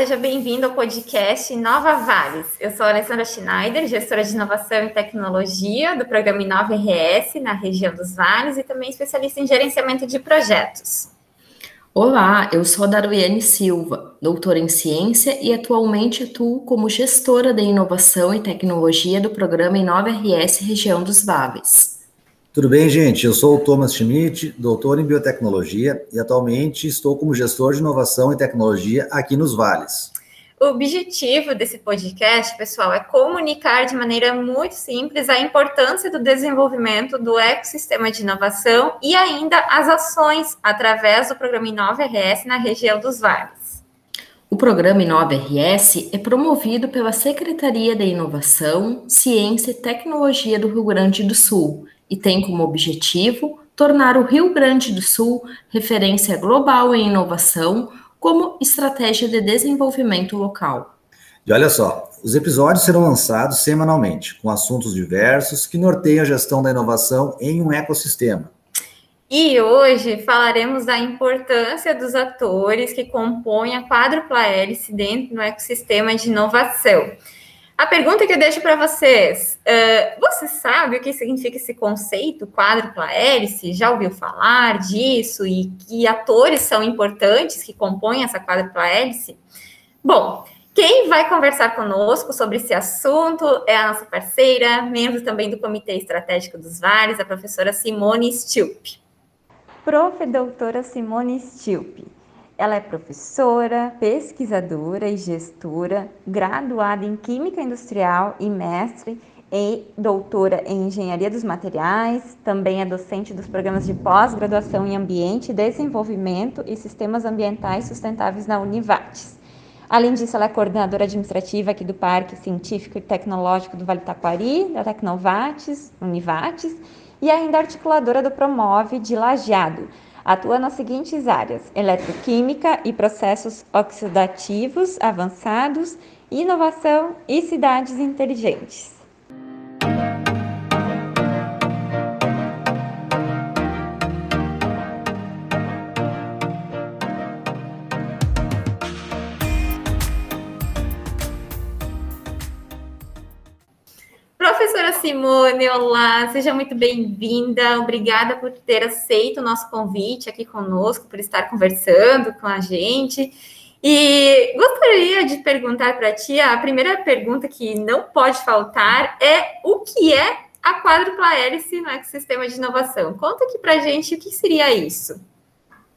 Seja bem-vindo ao podcast Nova Vales. Eu sou a Alessandra Schneider, gestora de inovação e tecnologia do programa Inova RS na região dos Vales e também especialista em gerenciamento de projetos. Olá, eu sou a Darwiane Silva, doutora em ciência e atualmente atuo como gestora de inovação e tecnologia do programa Inova RS Região dos Vales. Tudo bem, gente? Eu sou o Thomas Schmidt, doutor em biotecnologia e atualmente estou como gestor de inovação e tecnologia aqui nos Vales. O objetivo desse podcast, pessoal, é comunicar de maneira muito simples a importância do desenvolvimento do ecossistema de inovação e ainda as ações através do programa Inova RS na região dos Vales. O programa Inova RS é promovido pela Secretaria de Inovação, Ciência e Tecnologia do Rio Grande do Sul e tem como objetivo tornar o Rio Grande do Sul referência global em inovação como estratégia de desenvolvimento local. E olha só, os episódios serão lançados semanalmente, com assuntos diversos que norteiam a gestão da inovação em um ecossistema. E hoje falaremos da importância dos atores que compõem a quádrupla hélice dentro do ecossistema de inovação. A pergunta que eu deixo para vocês: uh, você sabe o que significa esse conceito quádrupla hélice? Já ouviu falar disso? E que atores são importantes que compõem essa quádrupla hélice? Bom, quem vai conversar conosco sobre esse assunto é a nossa parceira, membro também do Comitê Estratégico dos Vales, a professora Simone Stilp. Prof. doutora Simone Stilp ela é professora, pesquisadora e gestora, graduada em Química Industrial e mestre e doutora em Engenharia dos Materiais, também é docente dos programas de pós-graduação em Ambiente, Desenvolvimento e Sistemas Ambientais Sustentáveis na Univates. Além disso, ela é coordenadora administrativa aqui do Parque Científico e Tecnológico do Vale Taquari, da Tecnovates, Univates, e ainda articuladora do Promove de Lajeado, Atua nas seguintes áreas: eletroquímica e processos oxidativos avançados, inovação e cidades inteligentes. Professora Simone, olá, seja muito bem-vinda. Obrigada por ter aceito o nosso convite aqui conosco, por estar conversando com a gente. E gostaria de perguntar para ti, a primeira pergunta que não pode faltar é o que é a quádrupla hélice no ecossistema de inovação? Conta aqui para a gente o que seria isso.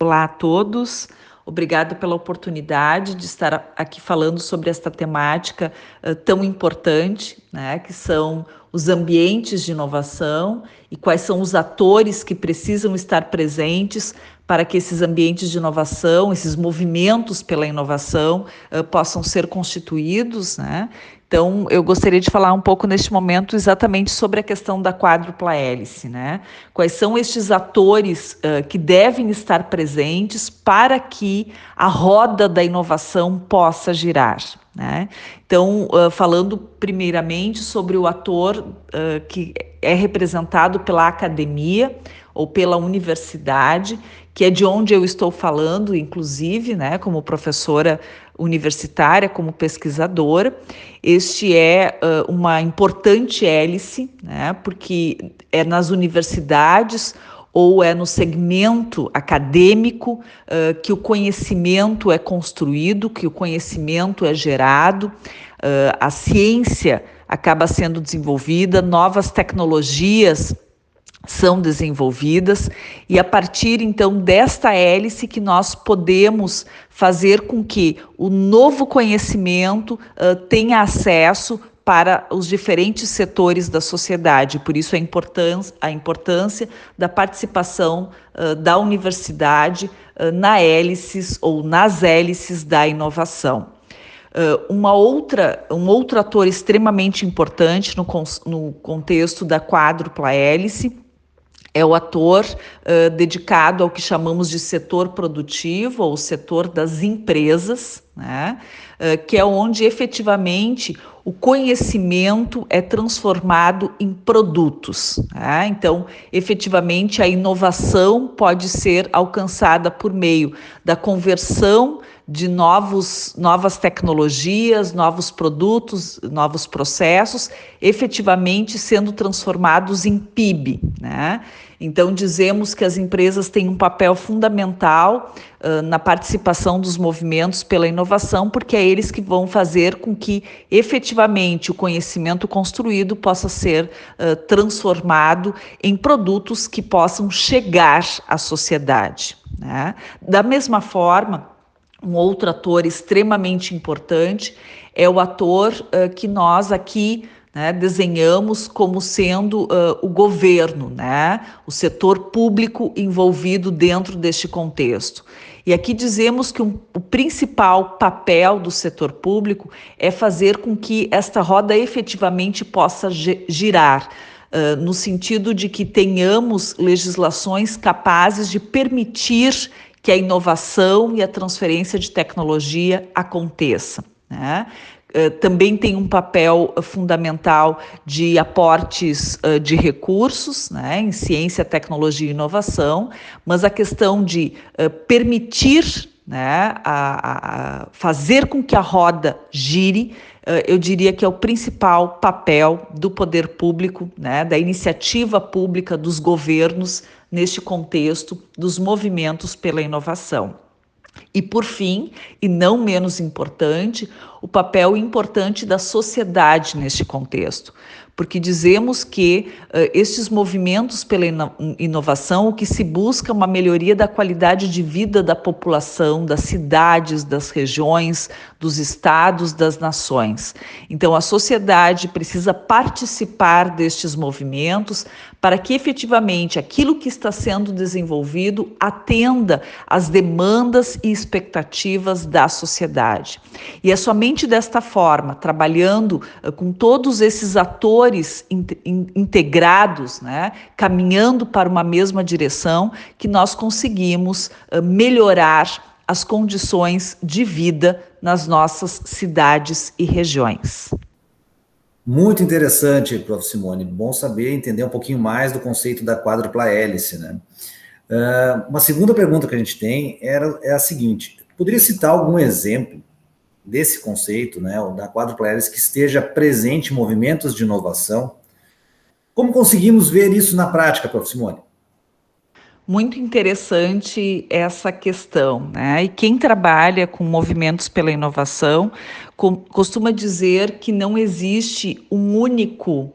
Olá a todos. Obrigada pela oportunidade de estar aqui falando sobre esta temática uh, tão importante, né, que são os ambientes de inovação e quais são os atores que precisam estar presentes para que esses ambientes de inovação, esses movimentos pela inovação uh, possam ser constituídos, né? Então, eu gostaria de falar um pouco neste momento exatamente sobre a questão da quádrupla hélice, né? Quais são estes atores uh, que devem estar presentes para que a roda da inovação possa girar, né? Então, uh, falando primeiramente sobre o ator uh, que é representado pela academia ou pela universidade, que é de onde eu estou falando, inclusive, né, como professora universitária, como pesquisadora. Este é uh, uma importante hélice, né, porque é nas universidades ou é no segmento acadêmico uh, que o conhecimento é construído, que o conhecimento é gerado, uh, a ciência acaba sendo desenvolvida, novas tecnologias são desenvolvidas e a partir então desta hélice que nós podemos fazer com que o novo conhecimento uh, tenha acesso para os diferentes setores da sociedade. Por isso a importância, a importância da participação uh, da universidade uh, na hélices ou nas hélices da inovação. Uh, uma outra, um outro ator extremamente importante no, no contexto da quádrupla hélice é o ator uh, dedicado ao que chamamos de setor produtivo, ou setor das empresas, né? Uh, que é onde efetivamente o conhecimento é transformado em produtos. Né? Então, efetivamente, a inovação pode ser alcançada por meio da conversão de novos, novas tecnologias, novos produtos, novos processos, efetivamente sendo transformados em PIB. Né? Então, dizemos que as empresas têm um papel fundamental uh, na participação dos movimentos pela inovação, porque é eles que vão fazer com que efetivamente o conhecimento construído possa ser uh, transformado em produtos que possam chegar à sociedade. Né? Da mesma forma, um outro ator extremamente importante é o ator uh, que nós aqui né, desenhamos como sendo uh, o governo, né, o setor público envolvido dentro deste contexto. E aqui dizemos que um, o principal papel do setor público é fazer com que esta roda efetivamente possa girar. Uh, no sentido de que tenhamos legislações capazes de permitir que a inovação e a transferência de tecnologia aconteça. Né? Eh, também tem um papel fundamental de aportes uh, de recursos né, em ciência, tecnologia e inovação, mas a questão de permitir né, a, a, fazer com que a roda gire, eu diria que é o principal papel do poder público, né, da iniciativa pública, dos governos, neste contexto dos movimentos pela inovação. E, por fim, e não menos importante, o papel importante da sociedade neste contexto porque dizemos que uh, estes movimentos pela inovação, o que se busca é uma melhoria da qualidade de vida da população, das cidades, das regiões, dos estados, das nações. Então, a sociedade precisa participar destes movimentos para que efetivamente aquilo que está sendo desenvolvido atenda às demandas e expectativas da sociedade. E é somente desta forma, trabalhando uh, com todos esses atores atores in, in, integrados, né, caminhando para uma mesma direção, que nós conseguimos uh, melhorar as condições de vida nas nossas cidades e regiões. Muito interessante, prof. Simone. Bom saber entender um pouquinho mais do conceito da quádrupla hélice, né? Uh, uma segunda pergunta que a gente tem era, é a seguinte: poderia citar algum exemplo desse conceito, né, da quádrupla hélice, que esteja presente em movimentos de inovação. Como conseguimos ver isso na prática, prof. Simone? Muito interessante essa questão, né? E quem trabalha com movimentos pela inovação costuma dizer que não existe um único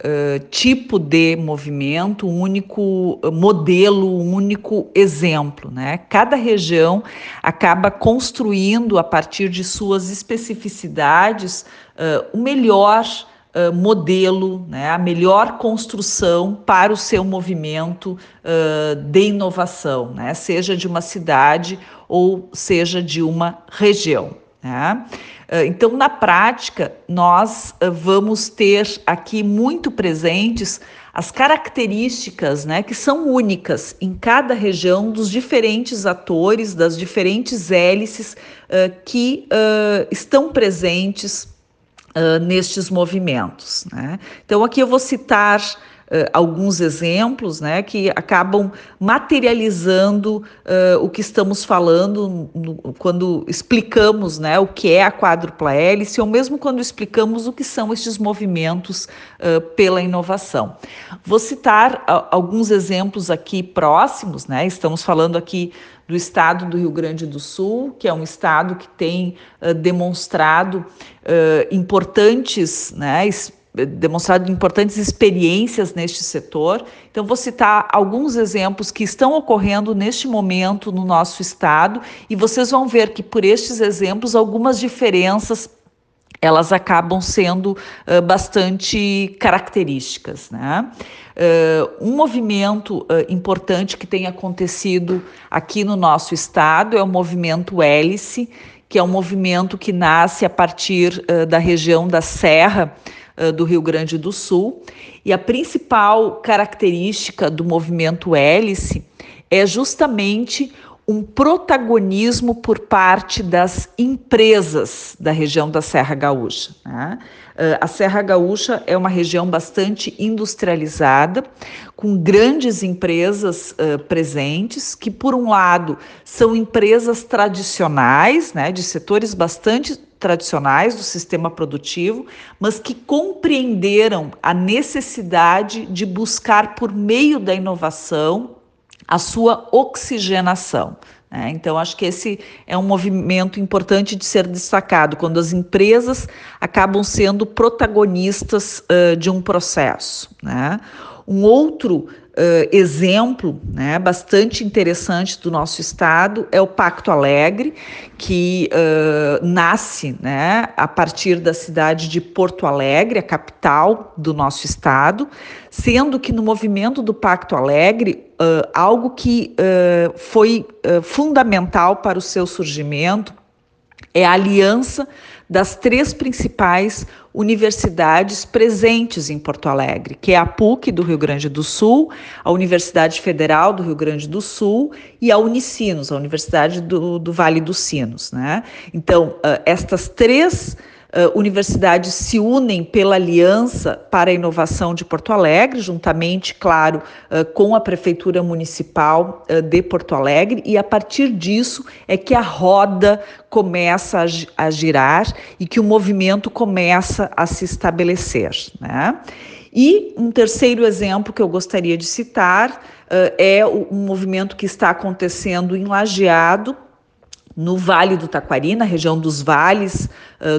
uh, tipo de movimento, único modelo, um único exemplo. Né? Cada região acaba construindo, a partir de suas especificidades, uh, o melhor Uh, modelo, né, a melhor construção para o seu movimento uh, de inovação, né, seja de uma cidade ou seja de uma região. Né? Ah, então, na prática, nós ah, vamos ter aqui muito presentes as características né, que são únicas em cada região dos diferentes atores, das diferentes hélices uh, que uh, estão presentes uh, nestes movimentos. Né? Então, aqui eu vou citar uh, alguns exemplos né, que acabam materializando uh, o que estamos falando no, quando explicamos né, o que é a quádrupla hélice, ou mesmo quando explicamos o que são estes movimentos uh, pela inovação. Vou citar alguns exemplos aqui próximos, né, estamos falando aqui do estado do Rio Grande do Sul, que é um estado que tem uh, demonstrado uh, importantes né, demonstrado importantes experiências neste setor. Então, vou citar alguns exemplos que estão ocorrendo neste momento no nosso estado e vocês vão ver que por estes exemplos algumas diferenças elas acabam sendo uh, bastante características. Né? Uh, um movimento uh, importante que tem acontecido aqui no nosso estado é o movimento Hélice, que é um movimento que nasce a partir da região da Serra, do Rio Grande do Sul. E a principal característica do movimento hélice é justamente um protagonismo por parte das empresas da região da Serra Gaúcha. Né? Uh, a Serra Gaúcha é uma região bastante industrializada, com grandes empresas uh, presentes, que, por um lado, são empresas tradicionais, né, de setores bastante tradicionais do sistema produtivo, mas que compreenderam a necessidade de buscar, por meio da inovação, a sua oxigenação. Né? Então, acho que esse é um movimento importante de ser destacado, quando as empresas acabam sendo protagonistas uh, de um processo. Né? Um outro Uh, exemplo né, bastante interessante do nosso estado é o Pacto Alegre, que uh, nasce né, a partir da cidade de Porto Alegre, a capital do nosso estado, sendo que no movimento do Pacto Alegre, uh, algo que foi fundamental para o seu surgimento é a aliança das três principais universidades presentes em Porto Alegre, que é a PUC do Rio Grande do Sul, a Universidade Federal do Rio Grande do Sul e a Unicinos, a Universidade do, do Vale dos Sinos. Né? Então, uh, estas três uh, universidades se unem pela Aliança para a Inovação de Porto Alegre, juntamente, claro, uh, com a Prefeitura Municipal uh, de Porto Alegre, e a partir disso é que a roda começa a, a girar e que o movimento começa a se estabelecer. Né? E um terceiro exemplo que eu gostaria de citar uh, é um movimento que está acontecendo em Lajeado, no Vale do Taquari, na região dos vales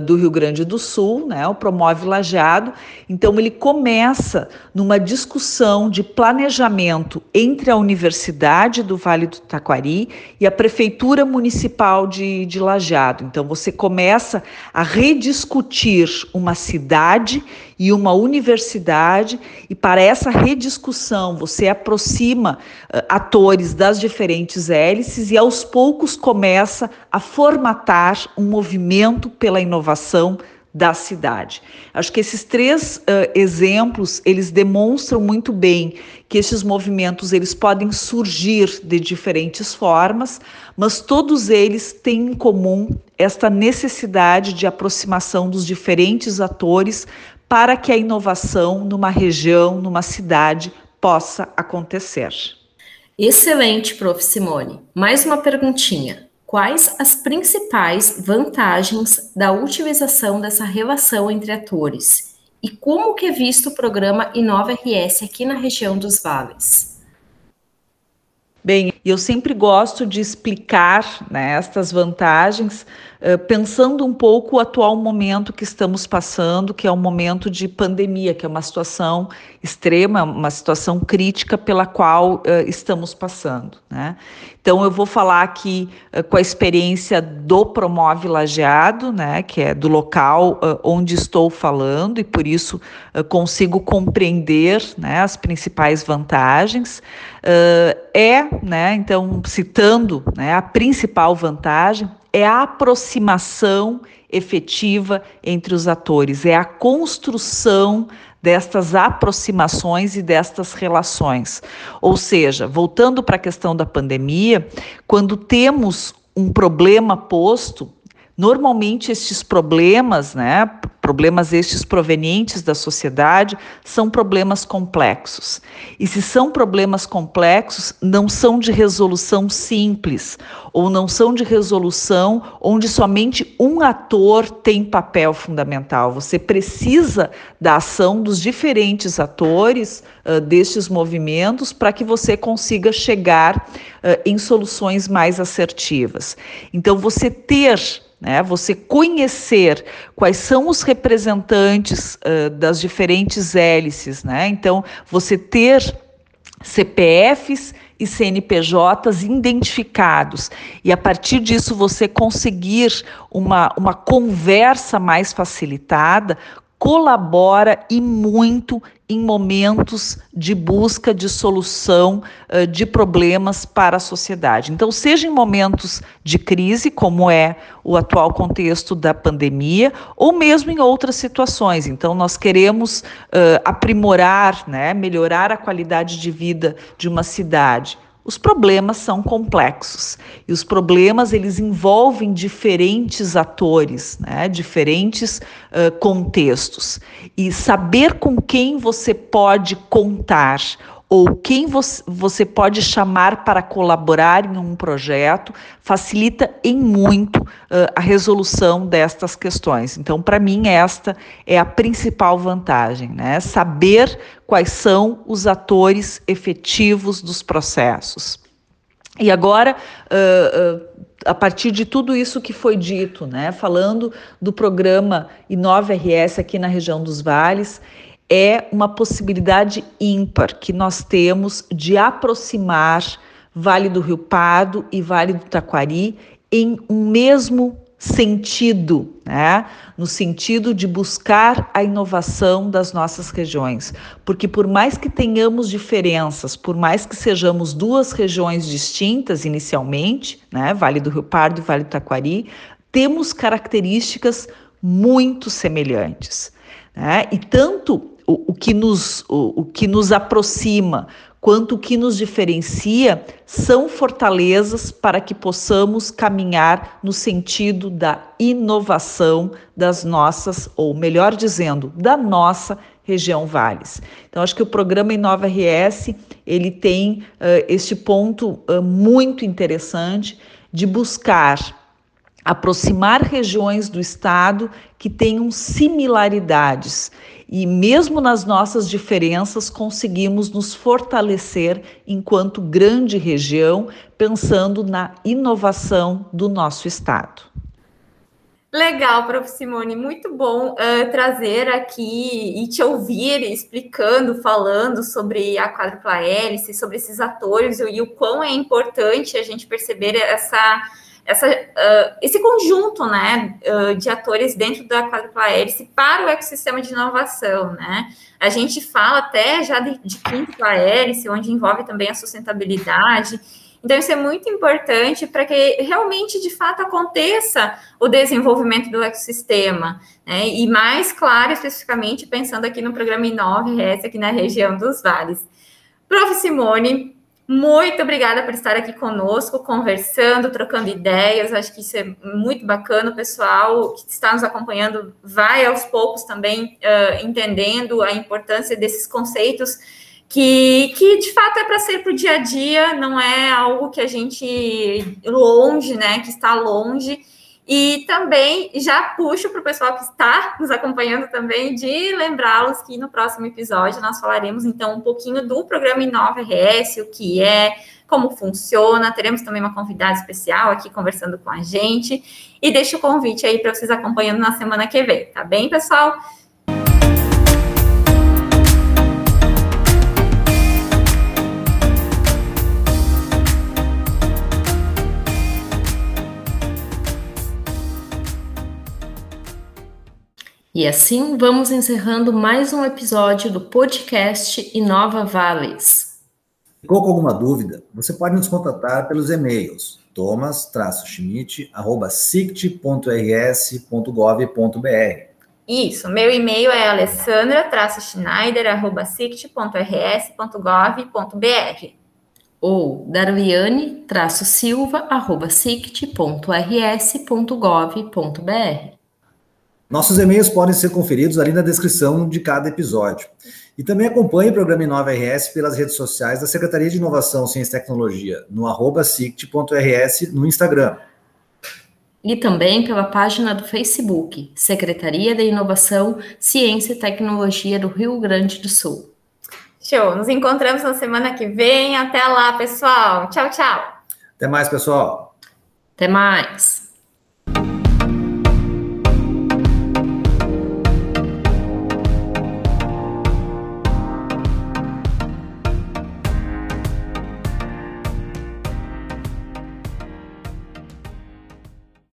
do Rio Grande do Sul, né, o Promove Lajeado. Então, ele começa numa discussão de planejamento entre a Universidade do Vale do Taquari e a Prefeitura Municipal de, de Lajeado. Então, você começa a rediscutir uma cidade e uma universidade, e para essa rediscussão você aproxima uh, atores das diferentes hélices e aos poucos começa a formatar um movimento pela inovação da cidade. Acho que esses três uh, exemplos eles demonstram muito bem que esses movimentos eles podem surgir de diferentes formas, mas todos eles têm em comum esta necessidade de aproximação dos diferentes atores para que a inovação numa região, numa cidade, possa acontecer. Excelente, prof. Simone. Mais uma perguntinha. Quais as principais vantagens da utilização dessa relação entre atores? E como que é visto o programa Inova RS aqui na região dos vales? Bem, eu sempre gosto de explicar né, estas vantagens pensando um pouco o atual momento que estamos passando, que é um momento de pandemia, que é uma situação extrema, uma situação crítica pela qual uh, estamos passando. Né? Então, eu vou falar aqui uh, com a experiência do Promove Lajeado, né, que é do local uh, onde estou falando, e por isso consigo compreender né, as principais vantagens. é, né, então, citando né, a principal vantagem, é a aproximação efetiva entre os atores, é a construção destas aproximações e destas relações. Ou seja, voltando para a questão da pandemia, quando temos um problema posto, Normalmente, estes problemas, né, problemas estes provenientes da sociedade, são problemas complexos. E se são problemas complexos, não são de resolução simples, ou não são de resolução onde somente um ator tem papel fundamental. Você precisa da ação dos diferentes atores uh, destes movimentos para que você consiga chegar uh, em soluções mais assertivas. Então, você ter né? Você conhecer quais são os representantes uh, das diferentes hélices, né? Então, você ter CPFs e CNPJs identificados e a partir disso você conseguir uma, uma conversa mais facilitada colabora e muito em momentos de busca de solução uh, de problemas para a sociedade. Então, seja em momentos de crise, como é o atual contexto da pandemia, ou mesmo em outras situações. Então, nós queremos uh, aprimorar, né, melhorar a qualidade de vida de uma cidade Os problemas são complexos e os problemas eles envolvem diferentes atores, né? diferentes uh, contextos. E saber com quem você pode contar ou quem você pode chamar para colaborar em um projeto facilita em muito uh, a resolução destas questões. Então, para mim, esta é a principal vantagem, né? Saber quais são os atores efetivos dos processos. E agora, uh, uh, a partir de tudo isso que foi dito, né, falando do programa Inova RS aqui na região dos Vales, é uma possibilidade ímpar que nós temos de aproximar Vale do Rio Pardo e Vale do Taquari em um mesmo sentido, né? no sentido de buscar a inovação das nossas regiões. Porque, por mais que tenhamos diferenças, por mais que sejamos duas regiões distintas inicialmente, né? Vale do Rio Pardo e Vale do Taquari, temos características muito semelhantes. Né? E tanto o, o, que nos, o, o que nos aproxima quanto o que nos diferencia são fortalezas para que possamos caminhar no sentido da inovação das nossas, ou melhor dizendo, da nossa região Vales. Então, acho que o programa Inova RS ele tem uh, este ponto uh, muito interessante de buscar aproximar regiões do estado que tenham similaridades e mesmo nas nossas diferenças conseguimos nos fortalecer enquanto grande região, pensando na inovação do nosso estado. Legal, prof. Simone, muito bom uh, trazer aqui e te ouvir explicando, falando sobre a quadrupla hélice, sobre esses atores e o quão é importante a gente perceber essa essa, uh, esse conjunto né, uh, de atores dentro da quadrupla hélice para o ecossistema de inovação. Né? A gente fala até já de, de quíntupla hélice, onde envolve também a sustentabilidade. Então, isso é muito importante para que realmente, de fato, aconteça o desenvolvimento do ecossistema. Né? E mais claro, especificamente, pensando aqui no programa Inove aqui na região dos vales. Prof. Simone, muito obrigada por estar aqui conosco, conversando, trocando ideias. Acho que isso é muito bacana. O pessoal que está nos acompanhando vai aos poucos também uh, entendendo a importância desses conceitos que, que de fato é para ser para o dia a dia, não é algo que a gente longe, né? Que está longe e também já puxo para o pessoal que está nos acompanhando também de lembrá-los que no próximo episódio nós falaremos então um pouquinho do programa Inova RS, o que é, como funciona. Teremos também uma convidada especial aqui conversando com a gente. E deixo o convite aí para vocês acompanhando na semana que vem, tá bem, pessoal? E assim vamos encerrando mais um episódio do podcast Inova Vales. Ficou com alguma dúvida? Você pode nos contatar pelos e-mails thomas-schmidt.rs.gov.br Isso, meu e-mail é alessandra-schneider.sict.rs.gov.br ou darwiane-silva.sict.rs.gov.br nossos e-mails podem ser conferidos ali na descrição de cada episódio. E também acompanhe o programa Inova RS pelas redes sociais da Secretaria de Inovação, Ciência e Tecnologia, no arroba no Instagram. E também pela página do Facebook, Secretaria de Inovação, Ciência e Tecnologia do Rio Grande do Sul. Show! Nos encontramos na semana que vem. Até lá, pessoal. Tchau, tchau. Até mais, pessoal. Até mais.